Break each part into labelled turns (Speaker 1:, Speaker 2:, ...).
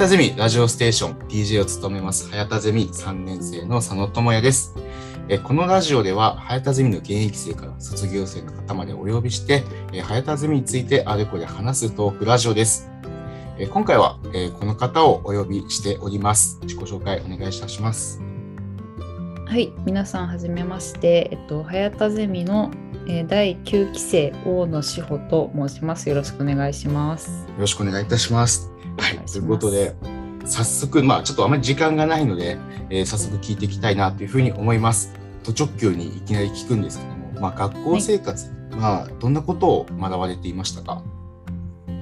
Speaker 1: たゼミラジオステーション DJ を務めます早田ゼミ3年生の佐野智也です。えこのラジオでは早田ゼミの現役生から卒業生の方までお呼びして、え早田ゼミについてあれこれ話すトークラジオです。え今回は、えこの方をお呼びしております。自己紹介お願いいたします。
Speaker 2: はい、皆さんはじめまして、えっと、早田ゼミの、えー第9期生大野志保と申します。よろしくお願いします。
Speaker 1: よろしくお願いいたします。はい、ということで、早速、まあ、ちょっとあまり時間がないので、えー早速聞いていきたいなというふうに思います。途直球にいきなり聞くんですけども、まあ、学校生活、まあ、どんなことを学ばれていましたか？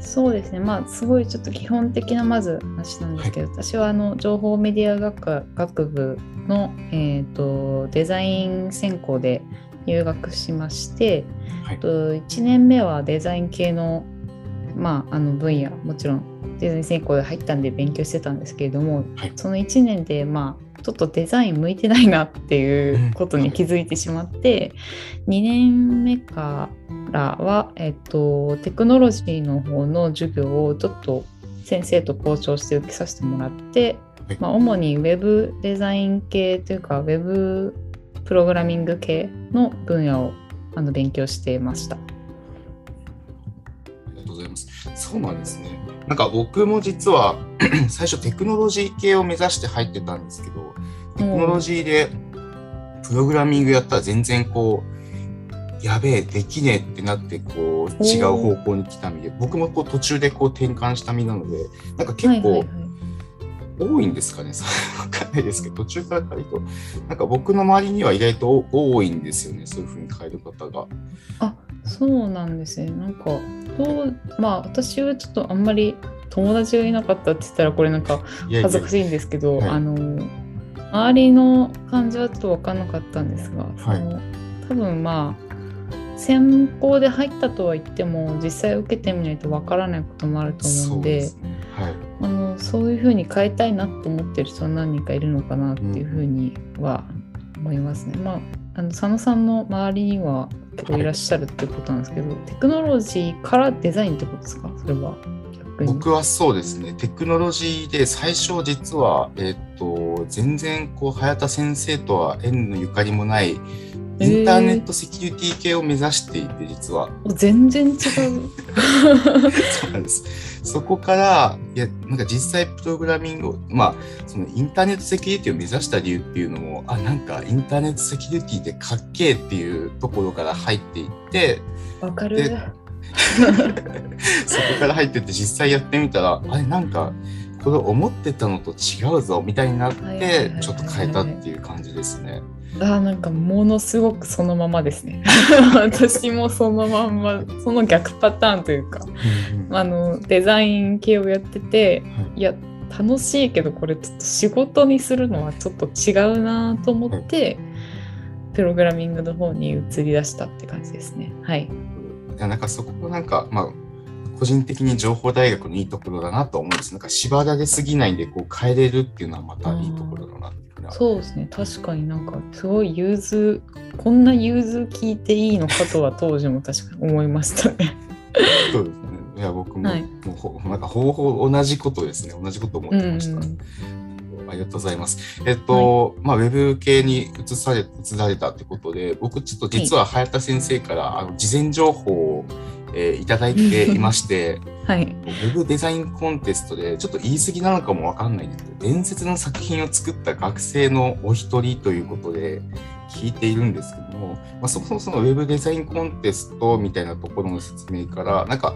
Speaker 2: そうですね、まあ、すごいちょっと基本的なまず話なんですけど、私はあの情報メディア学科学部の、えー、とデザイン専攻で入学しまして、
Speaker 1: はい。
Speaker 2: と1年目はデザイン系の,、まあ、あの分野もちろんデザイン専攻で入ったんで勉強してたんですけれども、
Speaker 1: はい
Speaker 2: その1年でまあちょっとデザイン向いてないなっていうことに気づいてしまって、2年目からは、えっと、テクノロジーの方の授業をちょっと先生と交渉して受けさせてもらって、
Speaker 1: はい
Speaker 2: まあ、主にウェブデザイン系というかウェブプログラミング系の分野をあの勉強していました。
Speaker 1: そうなんですね。なんか僕も実は 最初テクノロジー系を目指して入ってたんですけど、テクノロジーでプログラミングやったら全然こう、やべえ、できねえってなって、こう、違う方向に来た身で、僕もこう途中でこう転換した身なので、なんか結構多いんですかね、わかんないですけど、途中から変えると、なんか僕の周りには意外と多いんですよね、そういうふうに変える方が。
Speaker 2: あそうなんですね。なんかどうまあ私はちょっとあんまり友達がいなかったって言ったらこれなんか恥ずかしいんですけど、
Speaker 1: はい
Speaker 2: あの周りの感じはちょっと分かんなかったんですが、
Speaker 1: はい
Speaker 2: その多分まあ専攻で入ったとは言っても実際受けてみないと分からないこともあると思うんで。あのそういうふうに変えたいなと思ってる人は何人かいるのかなっていうふうには思いますね。まああの佐野さんの周りには結構いらっしゃるってことなんですけど、テクノロジーからデザインってことですか？それは逆に。
Speaker 1: 僕はそうですね、テクノロジーで最初実は、えっと、全然こう、早田先生とは縁のゆかりもない、インターネットセキュリティ系を目指していて、実は。
Speaker 2: お全然違う。
Speaker 1: そうなんです。そこから、いや、なんか実際プログラミングを、まあ、そのインターネットセキュリティを目指した理由っていうのも、あ、なんかインターネットセキュリティってかっけえっていうところから入っていって、
Speaker 2: わかる
Speaker 1: で。そこから入ってって実際やってみたら、あれなんか、これ思ってたのと違うぞみたいになっ
Speaker 2: はいはいはいはい、
Speaker 1: てちょっと変えたっていう感じですね。
Speaker 2: あーなんかものすごくそのままですね。私もそのまんまその逆パターンというか。あのデザイン系をやってて、い、や楽しいけどこれちょっと仕事にするのはちょっと違うなと思って、プログラミングの方に移り出したって感じですね。はい。
Speaker 1: いやなんかそこがなんか、まあ、個人的に情報大学のいいところだなと思うんです。なんか縛られすぎないんでこう変えれるっていうのはまたいいところだなっていうふうな
Speaker 2: そうですね。確かになんかすごい融通こんな融通聞いていいのかとは当時も確かに思いましたね。
Speaker 1: そうですね。いや僕も,、
Speaker 2: はい
Speaker 1: もうほなんか方法同じことですね。同じこと思ってました。
Speaker 2: うん
Speaker 1: ありがとうございます。えっと、まあ、ウェブ系に移され、移られたってことで、僕ちょっと実は早田先生から、あの、事前情報を、えーいただいていまして、
Speaker 2: はい。
Speaker 1: ウェブデザインコンテストで、ちょっと言い過ぎなのかもわかんないんですけど、伝説の作品を作った学生のお一人ということで、聞いているんですけども、まあ、そもそもそのウェブデザインコンテストみたいなところの説明から、なんか、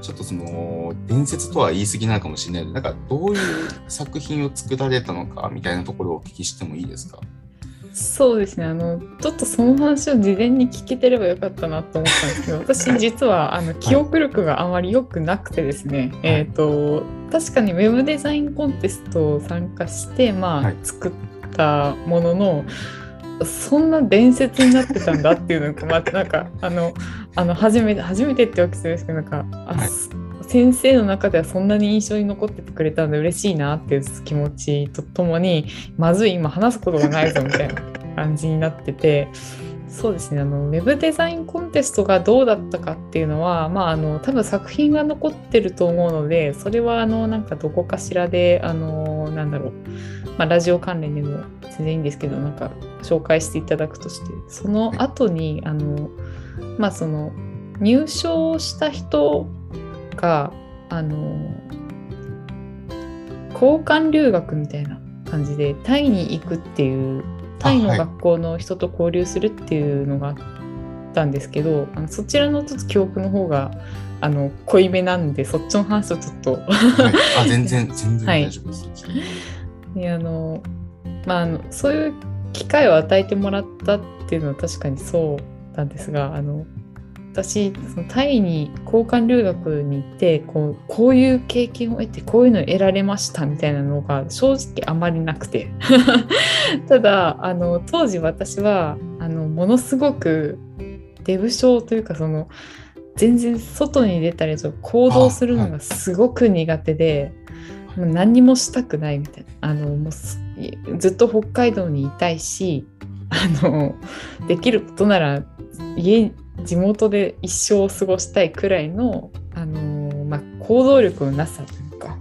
Speaker 1: ちょっとその、伝説とは言い過ぎなのかもしれないので、なんか、どういう作品を作られたのか、みたいなところをお聞きしてもいいですか？
Speaker 2: そうですね。あのちょっとその話を事前に聞けてればよかったなと思ったんですけど私実はあの記憶力があまり良くなくてですね、えっ、と確かにウェブデザインコンテストを参加してまあ、
Speaker 1: はい。
Speaker 2: 作ったもののそんな伝説になってたんだっていうのがまたなんかあのあの初めて初めてってわけじゃないですけどなんかあ、
Speaker 1: はい
Speaker 2: 先生の中ではそんなに印象に残っててくれたんで嬉しいなっていう気持ちとともにまずい今話すことがないぞみたいな感じになっててそうですねあのウェブデザインコンテストがどうだったかっていうのは、まあ、あの多分作品が残ってると思うのでそれはあのなんかどこかしらであのなんだろう、まあ、ラジオ関連でも全然いいんですけどなんか紹介していただくとしてその後にあのまあその入賞した人があの交換留学みたいな感じでタイに行くっていうタイの学校の人と交流するっていうのがあったんですけど、あのそちらのちょっと記憶の方があの濃いめなんでそっちの話をちょっと、はい、
Speaker 1: あ 全然全然大丈夫です。は
Speaker 2: い、であのまああのそういう機会を与えてもらったっていうのは確かにそうなんですがあの私そのタイに交換留学に行ってこうこういう経験を得てこういうのを得られましたみたいなのが正直あまりなくて。ただあの当時私はあのものすごくデブ症というかその全然外に出たりと行動するのがすごく苦手で、もう何にもしたくないみたいな。あのもうずっと北海道にいたいしあのできることなら家地元で一生を過ごしたいくらいの、あのまあ、行動力のなさというか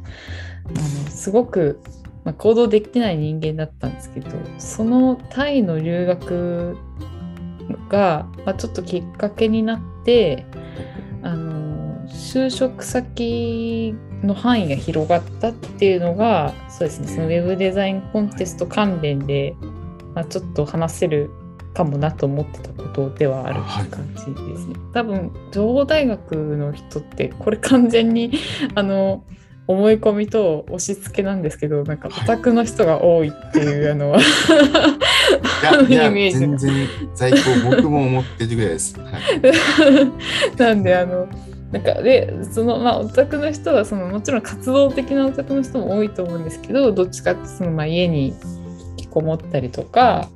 Speaker 2: あのすごく、まあ、行動できない人間だったんですけどそのタイの留学が、まあ、ちょっときっかけになってあの就職先の範囲が広がったっていうのがそうですねそのウェブデザインコンテスト関連で、まあ、ちょっと話せるかもなと思ってたことではある感じですね。はい、多分情報大学の人ってこれ完全に あの思い込みと押し付けなんですけどなんかオタクの人が多いっていう、はい、あの
Speaker 1: イメージ全然在庫僕も思ってるぐらいです。はい、
Speaker 2: なんであのなんかでそのまあオタクの人はそのもちろん活動的なオタクの人も多いと思うんですけどどっちかってそのまあ家に引きこもったりとか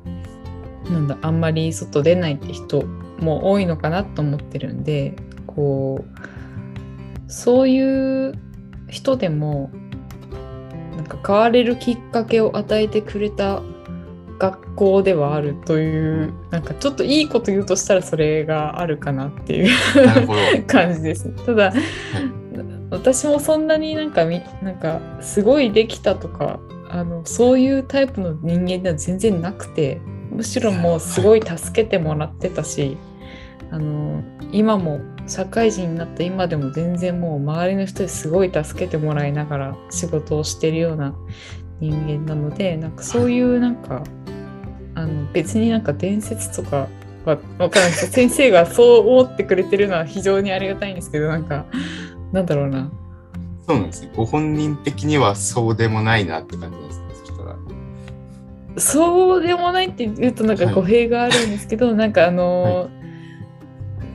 Speaker 2: なんだあんまり外出ないって人も多いのかなと思ってるんでこうそういう人でもなんか変われるきっかけを与えてくれた学校ではあるというなんかちょっといいこと言うとしたらそれがあるかなっていう 感じです。ただ、私もそんなになんかなんかすごいできたとかあのそういうタイプの人間では全然なくてむしろもうすごい助けてもらってたし、あの今も社会人になった今でも全然もう周りの人ですごい助けてもらいながら仕事をしてるような人間なのでなんかそういうなんかあの別になんか伝説とかは分からないです。先生がそう思ってくれてるのは非常にありがたいんですけどなんかなんだろうな。
Speaker 1: そうなんですね。ご本人的にはそうでもないなって感じです
Speaker 2: そうでもないって言うとなんか語弊があるんですけど、はい、なんかあの、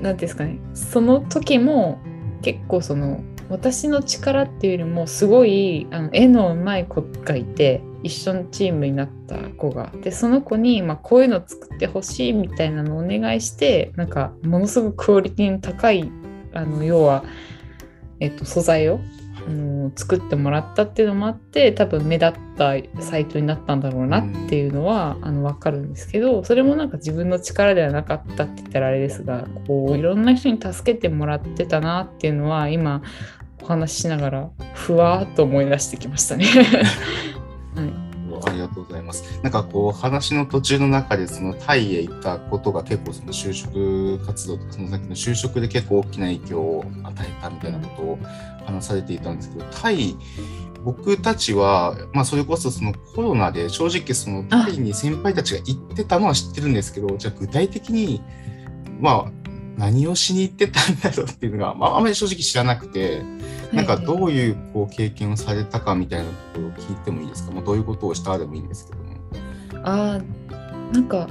Speaker 2: 何、はい、ですかね。その時も結構その私の力っていうよりもすごいあの絵のうまい子がいて一緒のチームになった子が。でその子に、まあ、こういうの作ってほしいみたいなのをお願いしてなんかものすごくクオリティの高いあの要は、えっと、素材をあの作ってもらったっていうのもあって多分目立ったサイトになったんだろうなっていうのは、あの分かるんですけどそれもなんか自分の力ではなかったって言ったらあれですがこういろんな人に助けてもらってたなっていうのは今お話ししながらふわっと思い出してきましたね。
Speaker 1: はいありがとうございます。なんかこう話の途中の中でそのタイへ行ったことが結構その就職活動とかその先の就職で結構大きな影響を与えたみたいなことを話されていたんですけど、タイ、僕たちは、まあ、それこそそのコロナで正直そのタイに先輩たちが行ってたのは知ってるんですけど、じゃあ具体的に、まあ、何をしに行ってたんだろうっていうのが、まあ、あまり正直知らなくて、なんかどういうこう経験をされたかみたいなところを聞いてもいいですか、まあ、どういうことをしたでもいいんですけども。
Speaker 2: あなんか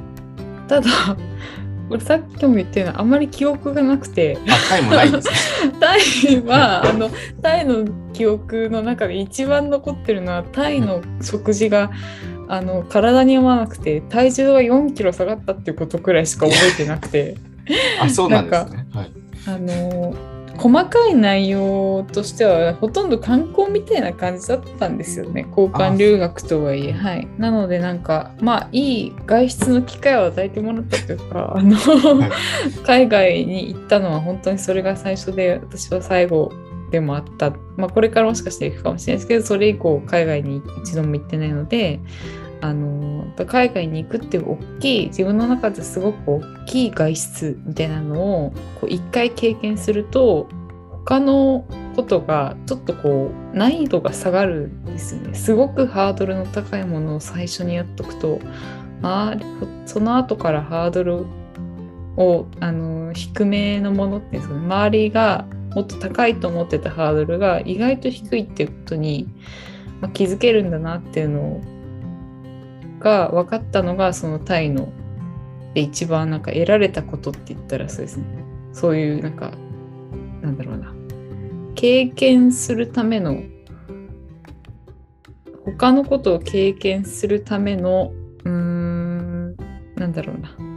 Speaker 2: ただ さっきも言ったようにあんまり記憶がなくて。
Speaker 1: あタイもないです
Speaker 2: ね。タイはあのタイの記憶の中で一番残ってるのはタイの食事が、あの体に合わなくて体重が4キロ下がったっていうことくらいしか覚えてなくて。
Speaker 1: あそうなんですね。はい、
Speaker 2: あの細かい内容としてはほとんど観光みたいな感じだったんですよね。交換留学とはいえ。はい。なのでなんかまあいい外出の機会を与えてもらったというかあの、はい、海外に行ったのは本当にそれが最初で私は最後でもあった、まあ、これからもしかして行くかもしれないですけどそれ以降海外に一度も行ってないのであの海外に行くっていう大きい自分の中ですごく大きい外出みたいなのを一回経験すると他のことがちょっとこう難易度が下がるんですよね。すごくハードルの高いものを最初にやっとくとあその後からハードルをあの低めのものってその周りがもっと高いと思ってたハードルが意外と低いっていうことに、まあ、気づけるんだなっていうのをが分かったのがそのタイので一番なんか得られたことって言ったらそうですね。そういうなんかなんだろうな。経験するための他のことを経験するためのうーんなんだろうな。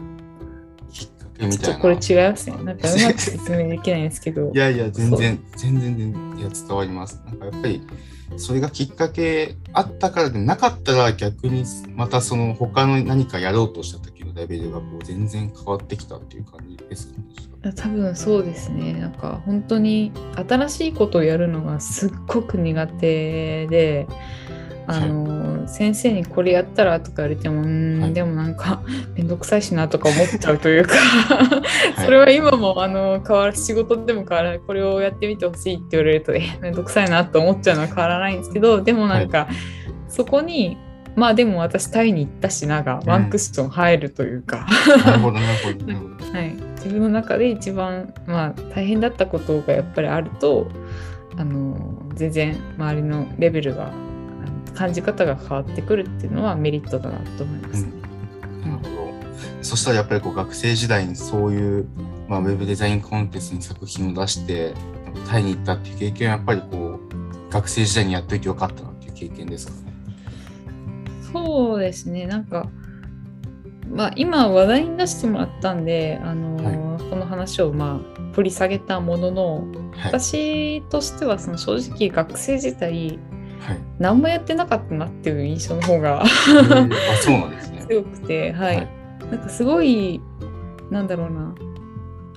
Speaker 1: みたいな。
Speaker 2: これ違いますね。なんかうまく説明できないんですけど。
Speaker 1: いやいや全然全然全然いや伝わります。なんかやっぱりそれがきっかけあったからでなかったら逆にまたその他の何かやろうとした時のレベルがこう全然変わってきたっていう感じですか
Speaker 2: ね。多分そうですね。なんか本当に新しいことをやるのがすっごく苦手であの、はい、先生にこれやったらとか言われても、うん、はい、でもなんか 面倒くさいしなとか思っちゃうというかそれは今もあの変わる仕事でも変わらないこれをやってみてほしいって言われるとえ面倒くさいなと思っちゃうのは変わらないんですけどでもなんか、はい、そこにまあでも私タイに行ったしながワンクッション入るというか、
Speaker 1: なるほどなるほど、
Speaker 2: はい、自分の中で一番まあ大変だったことがやっぱりあるとあの全然周りのレベルが感じ方が変わってくるっていうのはメリットだなと思います。
Speaker 1: うん、なるほど。そしたらやっぱりこう学生時代にそういう、まあ、ウェブデザインコンテストに作品を出してタイに行ったっていう経験はやっぱりこう学生時代にやっといてよかったなっていう経験ですかね。
Speaker 2: そうですね。なんかまあ、今話題に出してもらったんで、あのーはい、この話をまあ掘り下げたものの、はい、私としてはその正直学生時代何もやってなかったなっていう印象の方があ
Speaker 1: そうなんですね。
Speaker 2: 強くて、はい、はい、なんかすごいなんだろうな。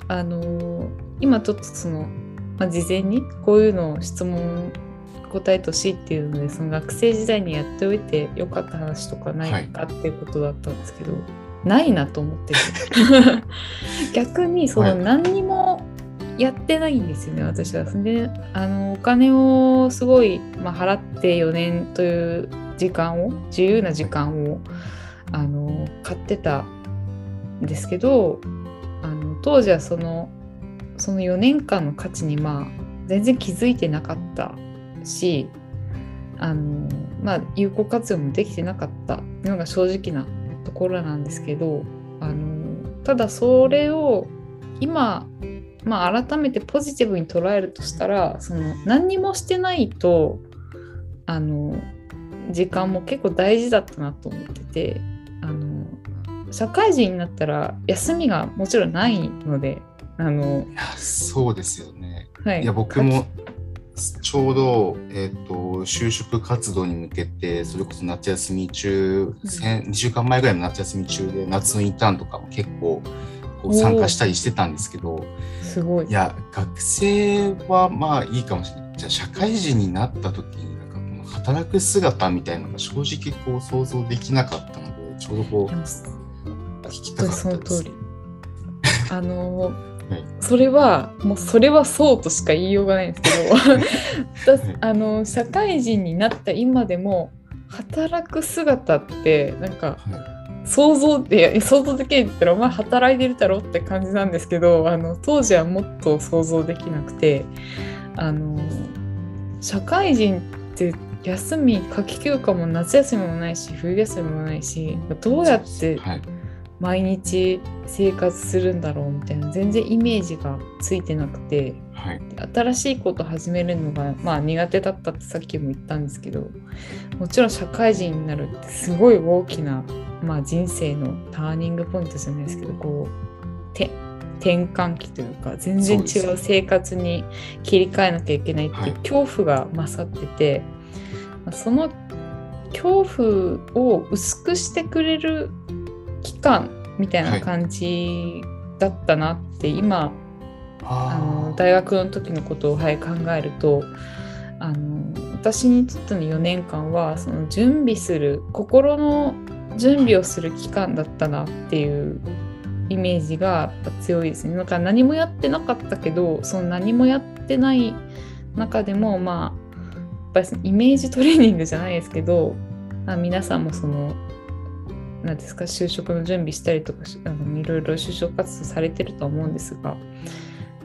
Speaker 2: あの今ちょっとその、まあ、事前にこういうのを質問答えてほしいっていうのでその学生時代にやっておいてよかった話とかないかっていうことだったんですけど、はい、ないなと思ってて。逆にその何にもやってないんですよね私は。であのお金をすごい、まあ、払って4年という時間を自由な時間をあの買ってたんですけどあの当時はそのその4年間の価値にまあ全然気づいてなかったしあの、まあ、有効活用もできてなかったのが正直なところなんですけどあのただそれを今まあ、改めてポジティブに捉えるとしたらその何にもしてないとあの時間も結構大事だったなと思っててあの社会人になったら休みがもちろんないのであの
Speaker 1: そうですよね。はい、いや僕もちょうど、えーと、就職活動に向けてそれこそ夏休み中、うん、2週間前ぐらいの夏休み中で夏のインターンとかも結構こう参加したりしてたんですけど
Speaker 2: すごい。
Speaker 1: いや学生はまあいいかもしれない。じゃあ社会人になった時になんかこの働く姿みたいなのが正直こう想像できなかったのでちょうどこう聞きたかったです。
Speaker 2: あの はい、それはもうそれはそうとしか言いようがないんですけど。あの社会人になった今でも働く姿ってなんか、はい想像で想像できないって言ったらお前働いてるだろって感じなんですけどあの当時はもっと想像できなくてあの社会人って休み夏休暇も夏休みもないし冬休みもないしどうやって毎日生活するんだろうみたいな全然イメージがついてなくて、はい、新しいこと始めるのが、まあ、苦手だったってさっきも言ったんですけどもちろん社会人になるってすごい大きな、まあ、人生のターニングポイントじゃないですけどこう転転換期というか全然違う生活に切り替えなきゃいけないっていう恐怖が勝ってて、はい、その恐怖を薄くしてくれる期間みたいな感じだったなって今あの大学の時のことを、はい、考えるとあの私にとっての4年間はその準備する心の準備をする期間だったなっていうイメージが強いですね。だから何もやってなかったけどその何もやってない中でもまあやっぱりイメージトレーニングじゃないですけど皆さんもその何ですか就職の準備したりとかあのいろいろ就職活動されてると思うんですがやっ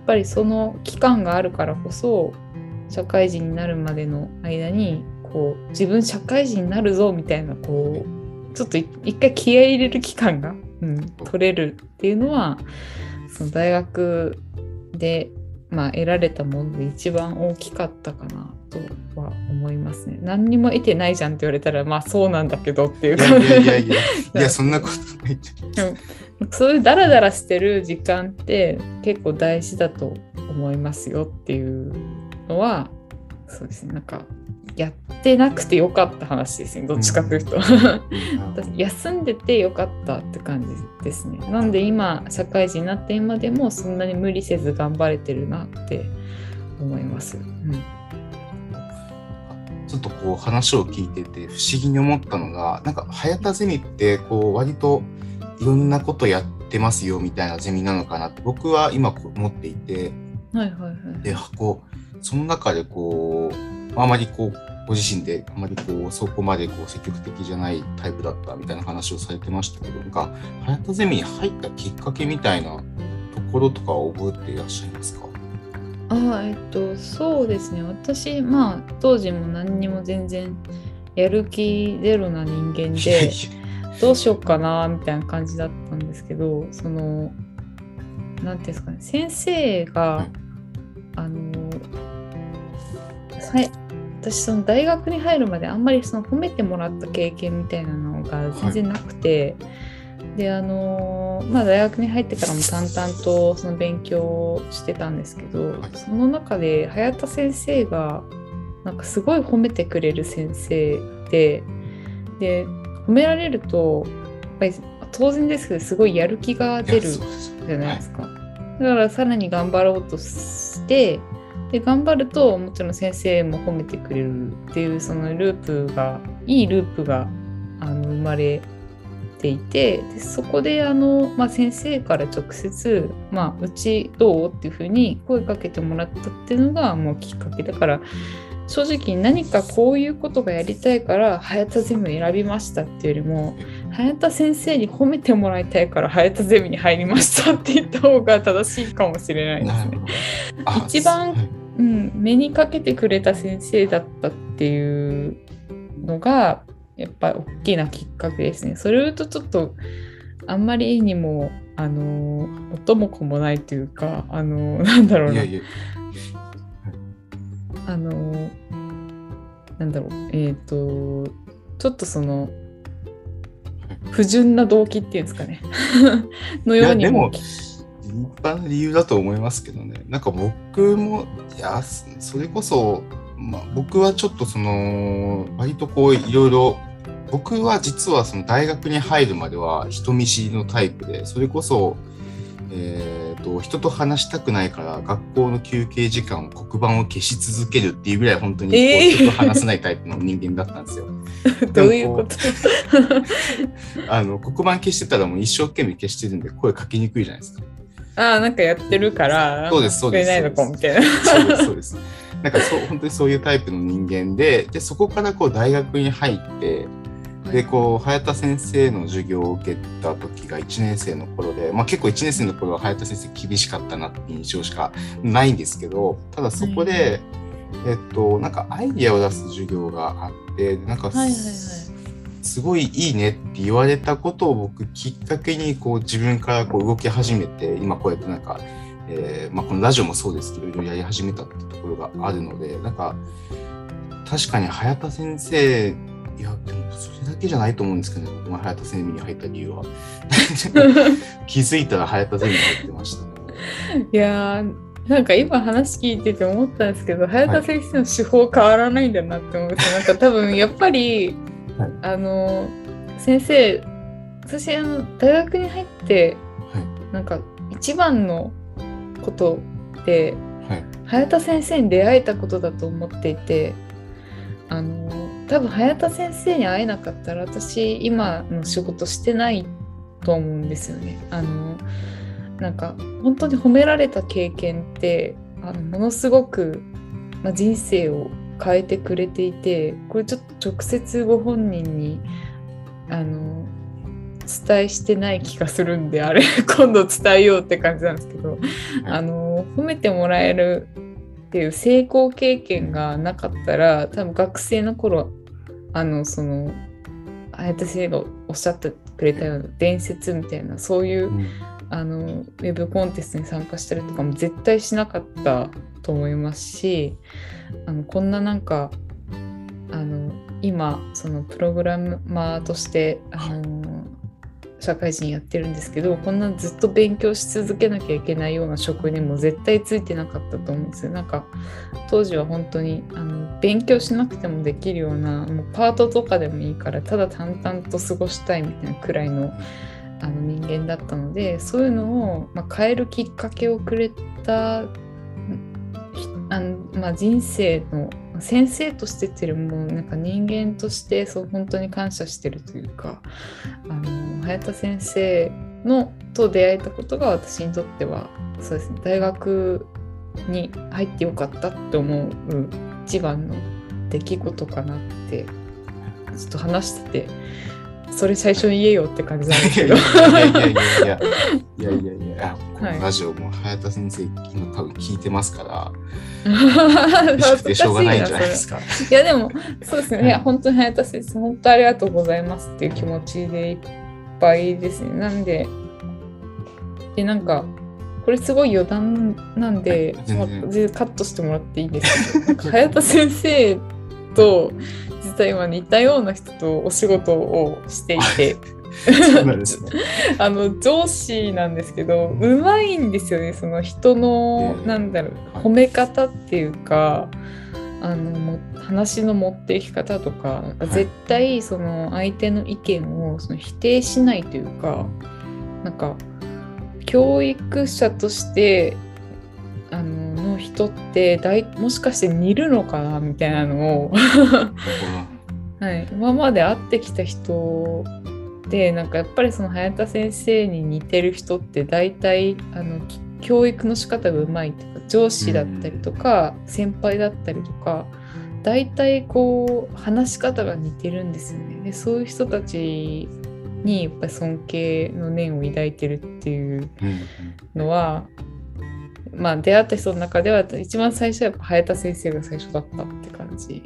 Speaker 2: ぱりその期間があるからこそ社会人になるまでの間にこう自分社会人になるぞみたいなこうちょっと一回気合い入れる期間が、うん、取れるっていうのはその大学で、まあ、得られたもので一番大きかったかな。とは思いますね。何にも得てないじゃんって言われたらまあそうなんだけどっていう。
Speaker 1: かいやいやいや。いやそんなことない。
Speaker 2: そういうダラダラしてる時間って結構大事だと思いますよっていうのはそうですね。なんかやってなくてよかった話ですね。どっちかというと、休んでてよかったって感じですね。なんで今社会人になって今でもそんなに無理せず頑張れてるなって思います、うん
Speaker 1: ちょっとこう話を聞いてて不思議に思ったのがなんか早田ゼミってこう割といろんなことやってますよみたいなゼミなのかなって僕は今思っていて、
Speaker 2: はいはいはい、
Speaker 1: でこうその中でこうあまりこうご自身であまりこうそこまでこう積極的じゃないタイプだったみたいな話をされてましたけどなんか早田ゼミに入ったきっかけみたいなところとか覚えていらっしゃいますか？
Speaker 2: あえっとそうですね。私まあ当時も何にも全然やる気ゼロな人間でどうしようかなみたいな感じだったんですけどその何ていうんですかね。先生があのはい私その大学に入るまであんまりその褒めてもらった経験みたいなのが全然なくて、はいであのまあ大学に入ってからも淡々とその勉強してたんですけど、はい、その中で早田先生がなんかすごい褒めてくれる先生でで褒められるとやっぱり当然ですけどすごいやる気が出るじゃないですか。だからさらに頑張ろうとしてで頑張るともちろん先生も褒めてくれるっていうそのループがいいループがあの生まれていてでそこであの、まあ、先生から直接、まあ、うちどう？っていうふうに声かけてもらったっていうのがもうきっかけだから正直何かこういうことがやりたいから早田ゼミを選びましたっていうよりも早田先生に褒めてもらいたいから早田ゼミに入りましたって言った方が正しいかもしれないですね。一番、うん、目にかけてくれた先生だったっていうのがやっぱ大きなきっかけですね。それを言うとちょっとあんまりにもあの音も子もないというかあの なんだろうな。いやいや。あのなんだろう。えっ、ー、とちょっとその不純な動機っていうんですかね。のように
Speaker 1: も。立派な理由だと思いますけどね。なんか僕もいやそれこそまあ、僕はちょっとその割とこういろいろ僕は実はその大学に入るまでは人見知りのタイプでそれこそ、えーと、人と話したくないから学校の休憩時間黒板を消し続けるっていうぐらい本当に人と話せないタイプの人間だったんですよ。
Speaker 2: どういうこと？
Speaker 1: あの黒板消してたらもう一生懸命消してるんで声かけにくいじゃないですか。
Speaker 2: ああなんかやってるから
Speaker 1: そうですそうです
Speaker 2: ないのかみたいな。
Speaker 1: そうですそうです。なんかそう本当にそういうタイプの人間ででそこからこう大学に入ってでこう早田先生の授業を受けた時が1年生の頃で、まあ、結構1年生の頃は早田先生厳しかったなって印象しかないんですけどただそこで、えっとなんかアイディアを出す授業があってなんか、すごいいいねって言われたことを僕きっかけにこう自分からこう動き始めて今こうやってなんか、えーまあ、このラジオもそうですけどいろいろやり始めたってところがあるのでなんか確かに早田先生いや、でもそれだけじゃないと思うんですけど、ね、僕が早田ゼミに入った理由は。気づいたら早田ゼミに入ってましたね。
Speaker 2: いやなんか今話聞いてて思ったんですけど早田先生の手法変わらないんだなって思って、はい、なんか多分やっぱり、はい、あの先生私あの大学に入って、はい、なんか一番のことで、はい、早田先生に出会えたことだと思っていてあの多分早田先生に会えなかったら私今の仕事してないと思うんですよね。あのなんか本当に褒められた経験ってあのものすごく、ま、人生を変えてくれていてこれちょっと直接ご本人にあの伝えしてない気がするんであれ 今度伝えようって感じなんですけどあの褒めてもらえるっていう成功経験がなかったら多分学生の頃あのその綾田先生がおっしゃってくれたような伝説みたいなそういう、うん、あのウェブコンテストに参加したりとかも絶対しなかったと思いますしあのこんななんかあの今そのプログラマーとしてあの社会人やってるんですけどこんなずっと勉強し続けなきゃいけないような職にも絶対ついてなかったと思うんですよ。なんか当時は本当にあの勉強しなくてもできるようなもうパートとかでもいいからただ淡々と過ごしたいみたいなくらいのあの人間だったのでそういうのを、まあ、変えるきっかけをくれたあの、まあ、人生の先生としてっていうよりもなんか人間としてそう本当に感謝してるというかあの早田先生のと出会えたことが私にとってはそうですね。大学に入ってよかったって思う一番の出来事かなってちょっと話しててそれ最初に言えよって感じなんですけど。いやいやいやいやいやいやいやこのラジオも早田先生今多分聞いてますからしくてしょうがないんじゃないですか。いやでもそうですね、うん、いや本当に早田先生本当ありがとうございますっていう気持ちでぱいですね。なんででなんかこれすごい余談なんで、もう全然。カットしてもらっていいですか？早田先生と実は今似たような人とお仕事をしていて。そうなんですね。あの上司なんですけどうまいんですよねその人の、えー、なんだろう褒め方っていうかあのも話の持っていき方とかか絶対その相手の意見をその否定しないというかなんか教育者としてあのの人ってだいもしかして似るのかなみたいなのを はい、今まで会ってきた人でなんかやっぱりその早田先生に似てる人って大体あの教育の仕方がうまいとか上司だったりとか、先輩だったりとか大体こう話し方が似てるんですよね。でそういう人たちにやっぱり尊敬の念を抱いてるっていうのは、まあ出会った人の中では一番最初はやっぱ早田先生が最初だったって感じ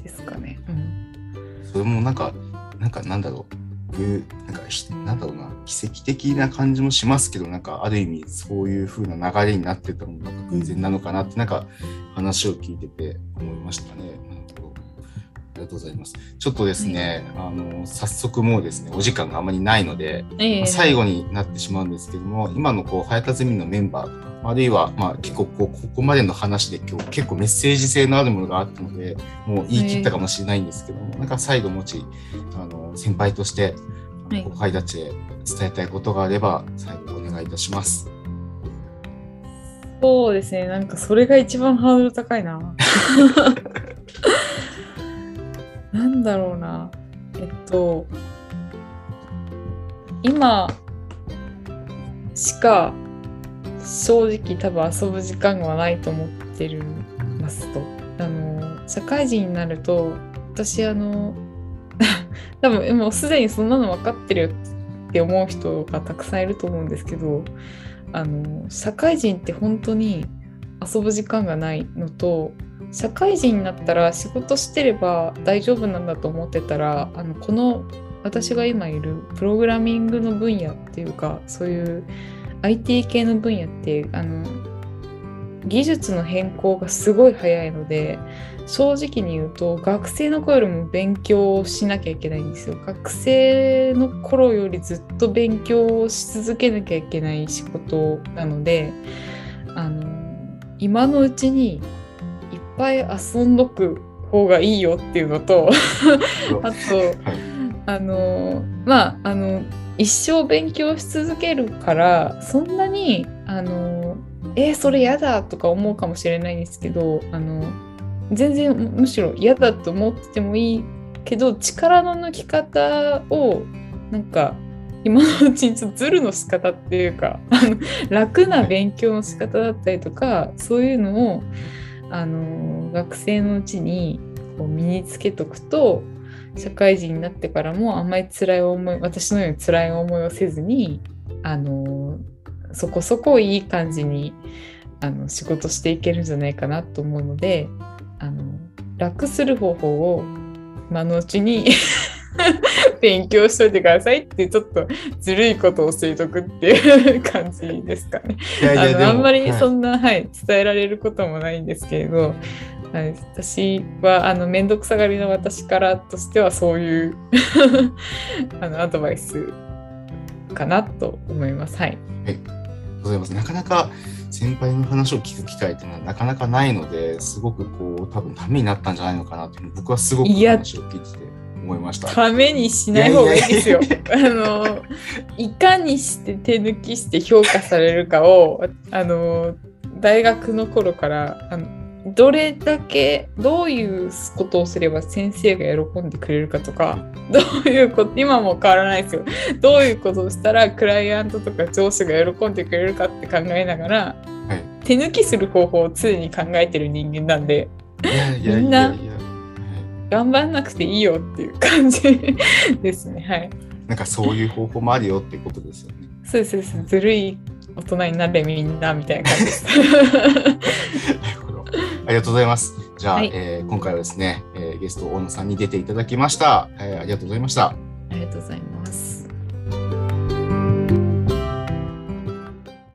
Speaker 2: ですかね。うん、
Speaker 1: それもなんかなんかなんだろうなんかなんだろうな奇跡的な感じもしますけどなんかある意味そういう風な流れになってたのが偶然なのかなってなんか話を聞いてて思いましたね。ありがとうございます。ちょっとですね、あの早速もうですねお時間があまりないので、えー、最後になってしまうんですけども今のこう早田ゼミのメンバーとかあるいはまあ結構こうここまでの話で今日結構メッセージ性のあるものがあったのでもう言い切ったかもしれないんですけども、えー、なんか最後もしあの先輩として後輩たちへ伝えたいことがあれば最後お願いいたします。
Speaker 2: そうですねなんかそれが一番ハードル高いな。なんだろうな。えっと、今しか正直多分遊ぶ時間がないと思ってるますと。あの社会人になると私あの 多分もうすでにそんなの分かってるよって思う人がたくさんいると思うんですけどあの社会人って本当に遊ぶ時間がないのと社会人になったら仕事してれば大丈夫なんだと思ってたらあのこの私が今いるプログラミングの分野っていうかそういう IT 系の分野ってあの技術の変更がすごい早いので正直に言うと学生の頃よりも勉強しなきゃいけないんですよ。学生の頃よりずっと勉強し続けなきゃいけない仕事なのであの今のうちにぱい遊んどく方がいいよっていうのとあと、あのまああの一生勉強し続けるからそんなにあのえー、それ嫌だとか思うかもしれないんですけどあの全然むしろ嫌だと思っててもいいけど力の抜き方をなんか今のうちにちょっとズルの仕方っていうか楽な勉強の仕方だったりとかそういうのをあの学生のうちにこう身につけとくと社会人になってからもあんまり辛い思い私のように辛い思いをせずにあのそこそこいい感じにあの仕事していけるんじゃないかなと思うのであの楽する方法を今のうちに 勉強しといてくださいってちょっとずるいことを教えとくっていう感じですかね。あんまりそんな、はい、はい、伝えられることもないんですけれど、はい、私はあの面倒くさがりの私からとしてはそういう あのアドバイスかなと思います。はい、
Speaker 1: はいございます。なかなか先輩の話を聞く機会っていうのはなかなかないのですごくこう多分ためになったんじゃないのかなという僕はすごく話を聞いてて思いました。
Speaker 2: ためにしない方がいいですよ。あのいかにして手抜きして評価されるかをあの大学の頃からあのどれだけどういうことをすれば先生が喜んでくれるかとかどういうこと今も変わらないですよ。どういうことをしたらクライアントとか上司が喜んでくれるかって考えながら、はい、手抜きする方法を常に考えてる人間なんで。みんな頑張んなくていいよっていう感じ ですねはい
Speaker 1: なんかそういう方法もあるよっていうことですよね
Speaker 2: そうですずるい大人になれみんなみたいな感じです
Speaker 1: ありがとうございます。じゃあ、はい、えー、今回はですね、えー、ゲスト大野さんに出ていただきました、えー。ありがとうございました。あ
Speaker 2: りがとうございます。